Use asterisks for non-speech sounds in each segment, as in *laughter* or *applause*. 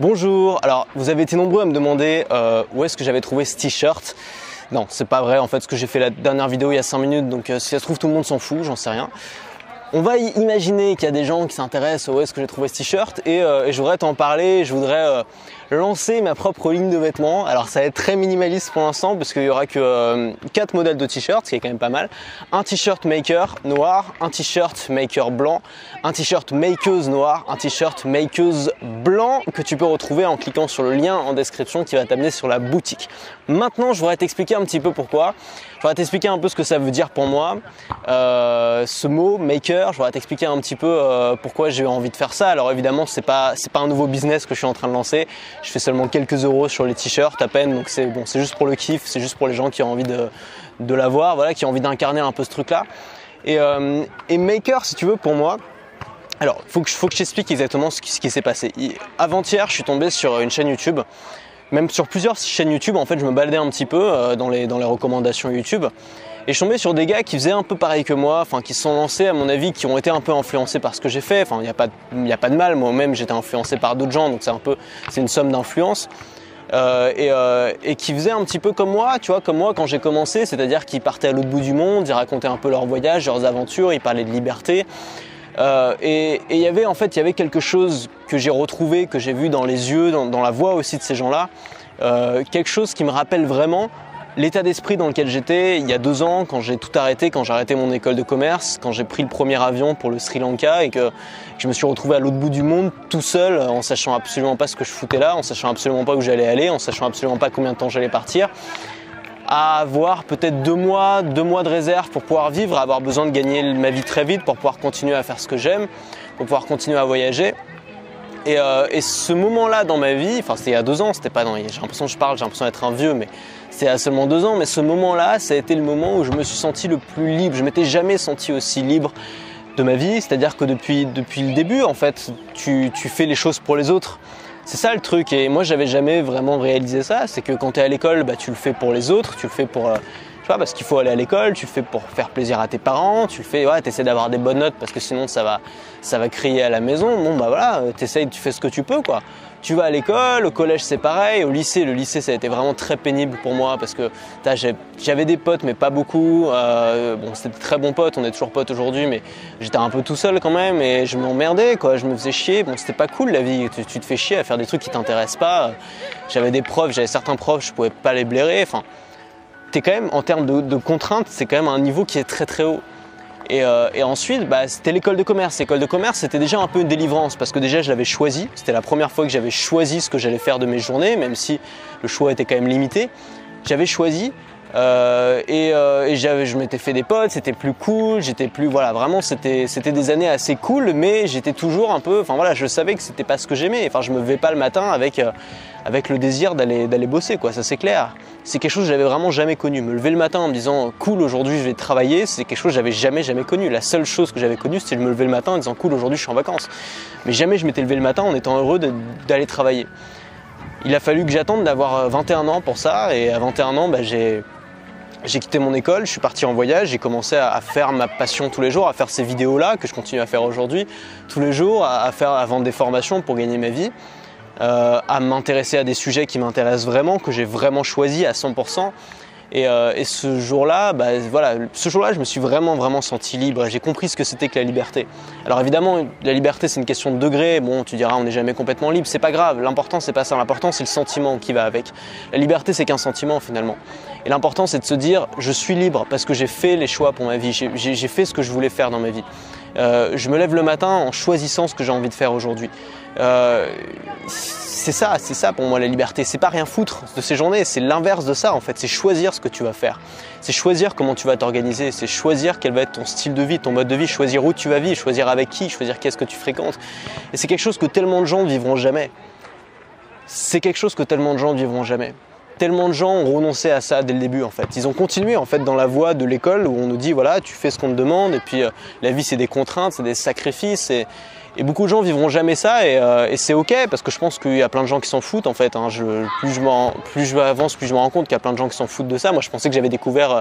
Bonjour, alors vous avez été nombreux à me demander euh, où est-ce que j'avais trouvé ce t-shirt? Non, c'est pas vrai en fait, ce que j'ai fait la dernière vidéo il y a 5 minutes, donc euh, si ça se trouve tout le monde s'en fout, j'en sais rien. On va imaginer qu'il y a des gens qui s'intéressent où est-ce que j'ai trouvé ce t-shirt? Et, euh, et je voudrais t'en parler, je voudrais lancer ma propre ligne de vêtements. Alors ça va être très minimaliste pour l'instant parce qu'il y aura que euh, 4 modèles de t-shirts, ce qui est quand même pas mal. Un t-shirt maker noir, un t-shirt maker blanc, un t-shirt makeuse noir, un t-shirt makeuse blanc que tu peux retrouver en cliquant sur le lien en description qui va t'amener sur la boutique. Maintenant je voudrais t'expliquer un petit peu pourquoi. Je voudrais t'expliquer un peu ce que ça veut dire pour moi. Euh, ce mot maker, je voudrais t'expliquer un petit peu euh, pourquoi j'ai envie de faire ça. Alors évidemment, c'est pas c'est pas un nouveau business que je suis en train de lancer. Je fais seulement quelques euros sur les t-shirts à peine, donc c'est bon, c'est juste pour le kiff, c'est juste pour les gens qui ont envie de de l'avoir, voilà, qui ont envie d'incarner un peu ce truc-là. Et, euh, maker, si tu veux, pour moi, alors, faut que, faut que je t'explique exactement ce qui, ce qui s'est passé. Avant-hier, je suis tombé sur une chaîne YouTube même sur plusieurs chaînes YouTube, en fait, je me baladais un petit peu euh, dans, les, dans les recommandations YouTube. Et je tombais sur des gars qui faisaient un peu pareil que moi, enfin qui se sont lancés à mon avis, qui ont été un peu influencés par ce que j'ai fait. Enfin, il n'y a, pas de, a pas de mal, moi-même j'étais influencé par d'autres gens, donc c'est un peu, c'est une somme d'influence. Euh, et, euh, et, qui faisaient un petit peu comme moi, tu vois, comme moi quand j'ai commencé, c'est-à-dire qu'ils partaient à l'autre bout du monde, ils racontaient un peu leur voyage, leurs aventures, ils parlaient de liberté. Euh, et il y avait en fait, il y avait quelque chose que j'ai retrouvé, que j'ai vu dans les yeux, dans, la voix aussi de ces gens-là, quelque chose qui me rappelle vraiment l'état d'esprit dans lequel j'étais il y a deux ans, quand j'ai tout arrêté, quand j'ai arrêté mon école de commerce, quand j'ai pris le premier avion pour le Sri Lanka et que je me suis retrouvé à l'autre bout du monde tout seul, en sachant absolument pas ce que je foutais là, en sachant absolument pas où j'allais aller, en sachant absolument pas combien de temps j'allais partir à avoir peut-être deux mois, deux mois de réserve pour pouvoir vivre, à avoir besoin de gagner ma vie très vite pour pouvoir continuer à faire ce que j'aime, pour pouvoir continuer à voyager. Et, euh, ce moment-là dans ma vie, enfin c'était il y a deux ans, c'était pas dans, j'ai l'impression que je parle, j'ai l'impression d'être un vieux, mais c'était a seulement deux ans, mais ce moment-là, ça a été le moment où je me suis senti le plus libre. Je m'étais jamais senti aussi libre de ma vie, c'est-à-dire que depuis, depuis le début, en fait, tu, tu fais les choses pour les autres. C'est ça le truc et moi j'avais jamais vraiment réalisé ça, c'est que quand tu es à l'école, bah, tu le fais pour les autres, tu le fais pour euh, parce qu'il faut aller à l'école, tu le fais pour faire plaisir à tes parents, tu le fais ouais, tu essaies d'avoir des bonnes notes parce que sinon ça va ça va crier à la maison. Bon bah voilà, tu essaies, tu fais ce que tu peux quoi tu vas à l'école, au collège c'est pareil, au lycée, le lycée ça a été vraiment très pénible pour moi parce que j'avais des potes mais pas beaucoup. Euh, bon, c'était de très bons potes, on est toujours potes aujourd'hui, mais j'étais un peu tout seul quand même et je m'emmerdais quoi, je me faisais chier. Bon, c'était pas cool la vie, tu, te fais chier à faire des trucs qui t'intéressent pas. J'avais des profs, j'avais certains profs, je pouvais pas les blairer. Enfin, quand même en termes de, de contraintes, c'est quand même un niveau qui est très très haut. Et, euh, et, ensuite, bah, c'était l'école de commerce. L'école de commerce, c'était déjà un peu une délivrance parce que déjà, je l'avais choisi. C'était la première fois que j'avais choisi ce que j'allais faire de mes journées, même si le choix était quand même limité. J'avais choisi euh, et, euh, je m'étais fait des potes, c'était plus cool, j'étais plus voilà vraiment c'était c'était des années assez cool, mais j'étais toujours un peu, enfin voilà, je savais que c'était pas ce que j'aimais. Enfin, je me levais pas le matin avec euh, avec le désir d'aller d'aller bosser quoi, ça c'est clair. C'est quelque chose que j'avais vraiment jamais connu. Me lever le matin en me disant cool aujourd'hui je vais travailler, c'est quelque chose que j'avais jamais jamais connu. La seule chose que j'avais connue c'était de me lever le matin en disant cool aujourd'hui je suis en vacances. Mais jamais je m'étais levé le matin en étant heureux d'aller travailler. Il a fallu que j'attende d'avoir 21 ans pour ça et à 21 ans bah, j'ai j'ai quitté mon école, je suis parti en voyage, j'ai commencé à faire ma passion tous les jours, à faire ces vidéos-là que je continue à faire aujourd'hui, tous les jours, à, faire, à vendre des formations pour gagner ma vie, euh, à m'intéresser à des sujets qui m'intéressent vraiment, que j'ai vraiment choisi à 100%. Et, euh, et ce jour-là, bah, voilà, ce jour-là, je me suis vraiment, vraiment senti libre. J'ai compris ce que c'était que la liberté. Alors évidemment, la liberté, c'est une question de degré. Bon, tu diras, on n'est jamais complètement libre. C'est pas grave. L'important, c'est pas ça. L'important, c'est le sentiment qui va avec. La liberté, c'est qu'un sentiment finalement. Et l'important, c'est de se dire, je suis libre parce que j'ai fait les choix pour ma vie. J'ai fait ce que je voulais faire dans ma vie. Euh, je me lève le matin en choisissant ce que j'ai envie de faire aujourd'hui. Euh, c'est ça, c'est ça pour moi la liberté. C'est pas rien foutre de ces journées, c'est l'inverse de ça en fait. C'est choisir ce que tu vas faire. C'est choisir comment tu vas t'organiser. C'est choisir quel va être ton style de vie, ton mode de vie. Choisir où tu vas vivre, choisir avec qui, choisir qu'est-ce que tu fréquentes. Et c'est quelque chose que tellement de gens ne vivront jamais. C'est quelque chose que tellement de gens ne vivront jamais tellement de gens ont renoncé à ça dès le début en fait. Ils ont continué en fait dans la voie de l'école où on nous dit voilà tu fais ce qu'on te demande et puis euh, la vie c'est des contraintes, c'est des sacrifices Et beaucoup de gens vivront jamais ça et, euh, c'est ok parce que je pense qu'il y a plein de gens qui s'en foutent en fait. Hein. plus, je plus je plus je me rends compte qu'il y a plein de gens qui s'en foutent de ça. Moi je pensais que j'avais découvert euh,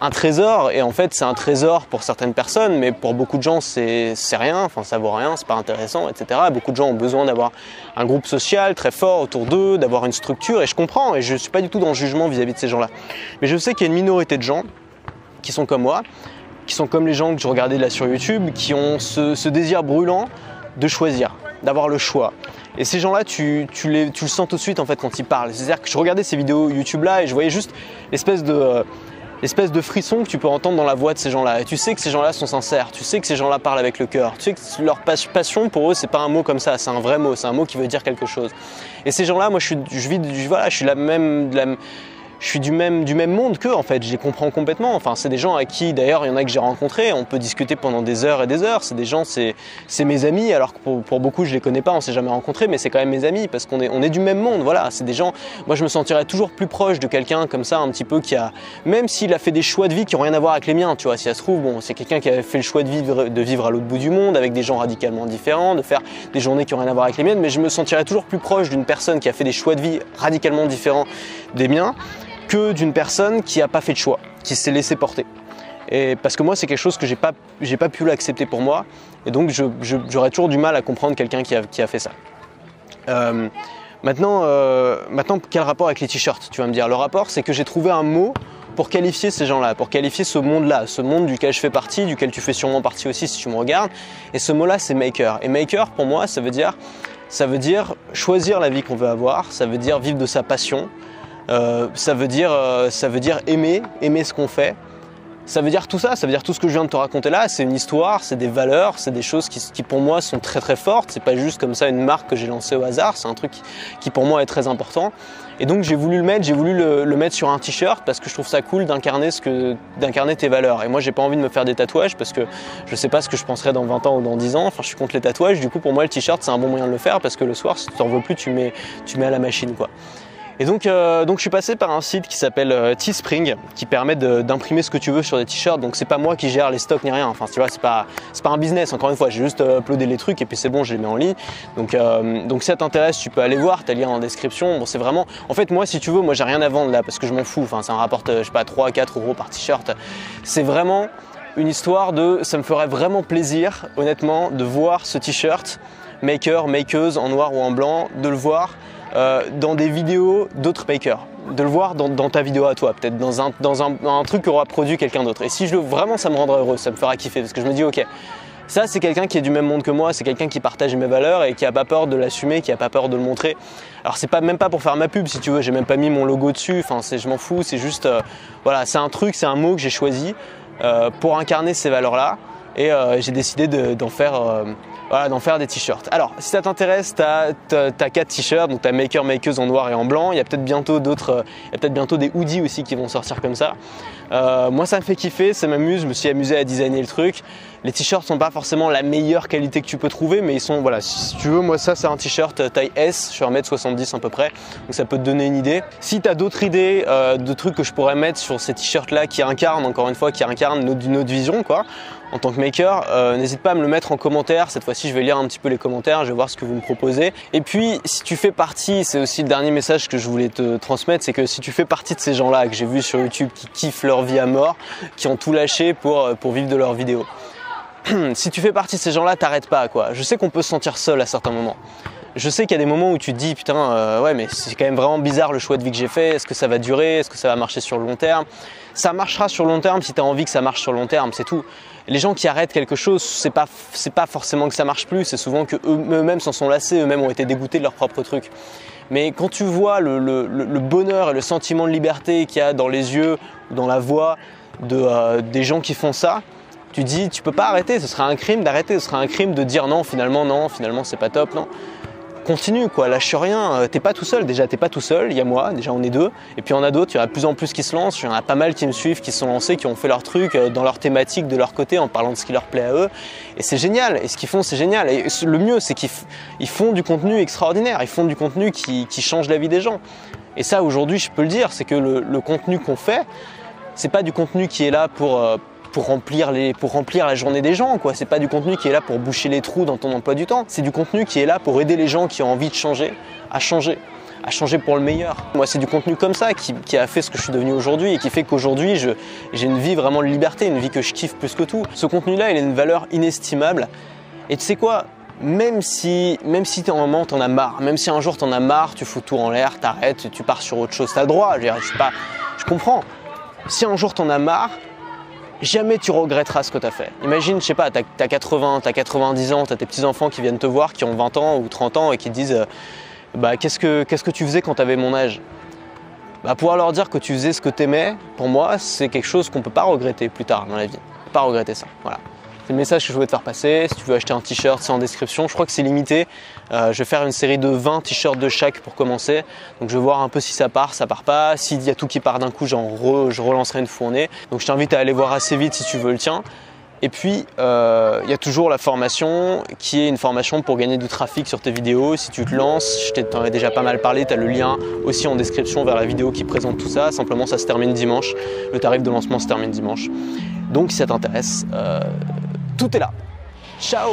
un trésor et en fait c'est un trésor pour certaines personnes mais pour beaucoup de gens c'est rien, enfin ça vaut rien, c'est pas intéressant, etc. Beaucoup de gens ont besoin d'avoir un groupe social très fort autour d'eux, d'avoir une structure et je comprends et je suis pas du tout dans le jugement vis-à-vis de ces gens-là. Mais je sais qu'il y a une minorité de gens qui sont comme moi, qui sont comme les gens que je regardais là sur YouTube, qui ont ce, désir brûlant de choisir, d'avoir le choix. Et ces gens-là, tu, tu, les, tu le sens tout de suite en fait quand ils parlent. C'est-à-dire que je regardais ces vidéos YouTube là et je voyais juste l'espèce de, euh, espèce de frisson que tu peux entendre dans la voix de ces gens-là. Et tu sais que ces gens-là sont sincères, tu sais que ces gens-là parlent avec le cœur, tu sais que leur passion pour eux, c'est pas un mot comme ça, c'est un vrai mot, c'est un mot qui veut dire quelque chose. Et ces gens-là, moi je suis, je vis, voilà, je suis la même, je suis du même, du même monde qu'eux en fait, je les comprends complètement. Enfin, c'est des gens à qui d'ailleurs il y en a que j'ai rencontrés, on peut discuter pendant des heures et des heures. C'est des gens, c'est, mes amis, alors que pour, beaucoup je les connais pas, on s'est jamais rencontrés, mais c'est quand même mes amis parce qu'on est, on est du même monde. Voilà, c'est des gens. Moi je me sentirais toujours plus proche de quelqu'un comme ça, un petit peu qui a, même s'il a fait des choix de vie qui n'ont rien à voir avec les miens, tu vois, si ça se trouve, bon, c'est quelqu'un qui a fait le choix de vivre, de vivre à l'autre bout du monde avec des gens radicalement différents, de faire des journées qui n'ont rien à voir avec les miennes, mais je me sentirais toujours plus proche d'une personne qui a fait des choix de vie radicalement différents des miens que d'une personne qui n'a pas fait de choix, qui s'est laissé porter. Et parce que moi, c'est quelque chose que j'ai pas, pas pu l'accepter pour moi, et donc j'aurais toujours du mal à comprendre quelqu'un qui a, qui a, fait ça. Euh, maintenant, euh, maintenant, quel rapport avec les t-shirts Tu vas me dire? Le rapport, c'est que j'ai trouvé un mot pour qualifier ces gens-là, pour qualifier ce monde-là, ce monde duquel je fais partie, duquel tu fais sûrement partie aussi si tu me regardes. Et ce mot-là, c'est maker. Et maker, pour moi, ça veut dire, ça veut dire choisir la vie qu'on veut avoir, ça veut dire vivre de sa passion, euh, ça, veut dire, euh, ça veut dire aimer, aimer ce qu'on fait. Ça veut dire tout ça, ça veut dire tout ce que je viens de te raconter là, c'est une histoire, c'est des valeurs, c'est des choses qui, pour moi sont très très fortes, c'est pas juste comme ça une marque que j'ai lancée au hasard, c'est un truc qui, pour moi est très important. Et donc j'ai voulu le mettre, j'ai voulu le, mettre sur un t-shirt parce que je trouve ça cool d'incarner ce que d'incarner tes valeurs. Et moi j'ai pas envie de me faire des tatouages parce que je sais pas ce que je penserai dans 20 ans ou dans 10 ans. Enfin je suis contre les tatouages, du coup pour moi le t-shirt c'est un bon moyen de le faire parce que le soir si tu t'en veux plus tu mets, tu mets à la machine quoi. Et donc, euh, donc je suis passé par un site qui s'appelle euh, Teespring, qui permet d'imprimer ce que tu veux sur des t-shirts. Donc c'est pas moi qui gère les stocks ni rien. Enfin, tu vois, c'est pas pas un business. Encore une fois, j'ai juste euh, uploadé les trucs et puis c'est bon, je les mets en ligne. Donc donc si ça t'intéresse, tu peux aller voir. T'as le lien en description. Bon, c'est vraiment. En fait, moi, si tu veux, moi j'ai rien à vendre là parce que je m'en fous. Enfin, ça me rapporte, je sais pas, 3 4 euros par t-shirt. C'est vraiment une histoire de. Ça me ferait vraiment plaisir, honnêtement, de voir ce t-shirt maker, makeuse en noir ou en blanc, de le voir euh, dans des vidéos d'autres makers, de le voir dans, ta vidéo à toi, peut-être dans, un, dans un, truc qu'aura produit quelqu'un d'autre. Et si je le vraiment, ça me rendra heureux, ça me fera kiffer parce que je me dis ok. Ça, c'est quelqu'un qui est du même monde que moi, c'est quelqu'un qui partage mes valeurs et qui a pas peur de l'assumer, qui a pas peur de le montrer. Alors c'est pas même pas pour faire ma pub, si tu veux, j'ai même pas mis mon logo dessus. Enfin, je m'en fous. C'est juste, euh, voilà, c'est un truc, c'est un mot que j'ai choisi euh, pour incarner ces valeurs-là. Et j'ai décidé d'en faire voilà, d'en faire des t-shirts. Alors, si ça t'intéresse, tu as, as, 4 t-shirts, donc tu as maker, makeuse en noir et en blanc. Il y a peut-être bientôt d'autres, euh, il y a peut-être bientôt des hoodies aussi qui vont sortir comme ça. Euh, moi, ça me fait kiffer, ça m'amuse, je me suis amusé à designer le truc. Les t-shirts sont pas forcément la meilleure qualité que tu peux trouver, mais ils sont, voilà, si tu veux, moi ça c'est un t-shirt taille S, je suis 1m70 à peu près, donc ça peut te donner une idée. Si tu as d'autres idées euh, de trucs que je pourrais mettre sur ces t-shirts là qui incarnent, encore une fois, qui incarnent notre, notre vision, quoi, en tant que maker, euh, n'hésite pas à me le mettre en commentaire. Cette fois-ci, je vais lire un petit peu les commentaires, je vais voir ce que vous me proposez. Et puis, si tu fais partie, c'est aussi le dernier message que je voulais te transmettre, c'est que si tu fais partie de ces gens-là que j'ai vu sur YouTube qui kiffent leur vie à mort, qui ont tout lâché pour, euh, pour vivre de leurs vidéos. *clears throat* si tu fais partie de ces gens-là, t'arrêtes pas quoi. Je sais qu'on peut se sentir seul à certains moments. Je sais qu'il y a des moments où tu dis putain euh, ouais mais c'est quand même vraiment bizarre le choix de vie que j'ai fait, est-ce que ça va durer, est-ce que ça va marcher sur le long terme? Ça marchera sur le long terme si tu as envie que ça marche sur le long terme, c'est tout. Les gens qui arrêtent quelque chose, c'est pas c'est pas forcément que ça marche plus, c'est souvent que eux-mêmes s'en sont lassés, eux-mêmes ont été dégoûtés de leur propre truc. Mais quand tu vois le, bonheur et le sentiment de liberté qu'il y a dans les yeux, dans la voix de, euh, des gens qui font ça, tu dis tu peux pas arrêter, ce serait un crime d'arrêter, ce serait un crime de dire non, finalement non, finalement c'est pas top, non continue quoi, lâche rien, euh, t'es pas tout seul, déjà t'es pas tout seul, il y a moi, déjà on est deux, et puis on a d'autres, il y en a de plus en plus qui se lancent, il y en a pas mal qui me suivent, qui sont lancés, qui ont fait leur truc euh, dans leur thématique de leur côté en parlant de ce qui leur plaît à eux, et c'est génial, et ce qu'ils font c'est génial, et le mieux c'est qu'ils font du contenu extraordinaire, ils font du contenu qui, change la vie des gens. Et ça aujourd'hui je peux le dire, c'est que le, contenu qu'on fait, c'est pas du contenu qui est là pour, euh, pour remplir, les, pour remplir la journée des gens. quoi. C'est pas du contenu qui est là pour boucher les trous dans ton emploi du temps. C'est du contenu qui est là pour aider les gens qui ont envie de changer à changer à changer pour le meilleur. Moi, c'est du contenu comme ça qui, a fait ce que je suis devenu aujourd'hui et qui fait qu'aujourd'hui, j'ai une vie vraiment de liberté, une vie que je kiffe plus que tout. Ce contenu-là, il a une valeur inestimable. Et tu sais quoi? Même si, même si un moment t'en as marre, même si un jour t'en as marre, tu fous tout en l'air, t'arrêtes, tu pars sur autre chose, t'as droit, je, je, je comprends. Si un jour t'en as marre, jamais tu regretteras ce que t'as fait. Imagine, je sais pas, t'as as 80, t'as 90 ans, t'as tes petits-enfants qui viennent te voir, qui ont 20 ans ou 30 ans et qui te disent euh, bah, qu'est-ce que, tu faisais quand t'avais mon âge? Bah, Pouvoir leur dire que tu faisais ce que t'aimais, pour moi, c'est quelque chose qu'on peut pas regretter plus tard dans la vie. Pas regretter ça, voilà. C'est le message que je voulais te faire passer. Si tu veux acheter un t-shirt, c'est en description. Je crois que c'est limité. Euh, je vais faire une série de 20 t-shirts de chaque pour commencer. Donc je vais voir un peu si ça part, ça part pas. S'il y a tout qui part d'un coup, je relancerai une fournée. Donc je t'invite à aller voir assez vite si tu veux le tien. Et puis, euh, il y a toujours la formation qui est une formation pour gagner du trafic sur tes vidéos. Si tu te lances, je t'en ai déjà pas mal parlé, tu as le lien aussi en description vers la vidéo qui présente tout ça. Simplement, ça se termine dimanche. Le tarif de lancement se termine dimanche. Donc, si ça t'intéresse, euh, tout est là. Ciao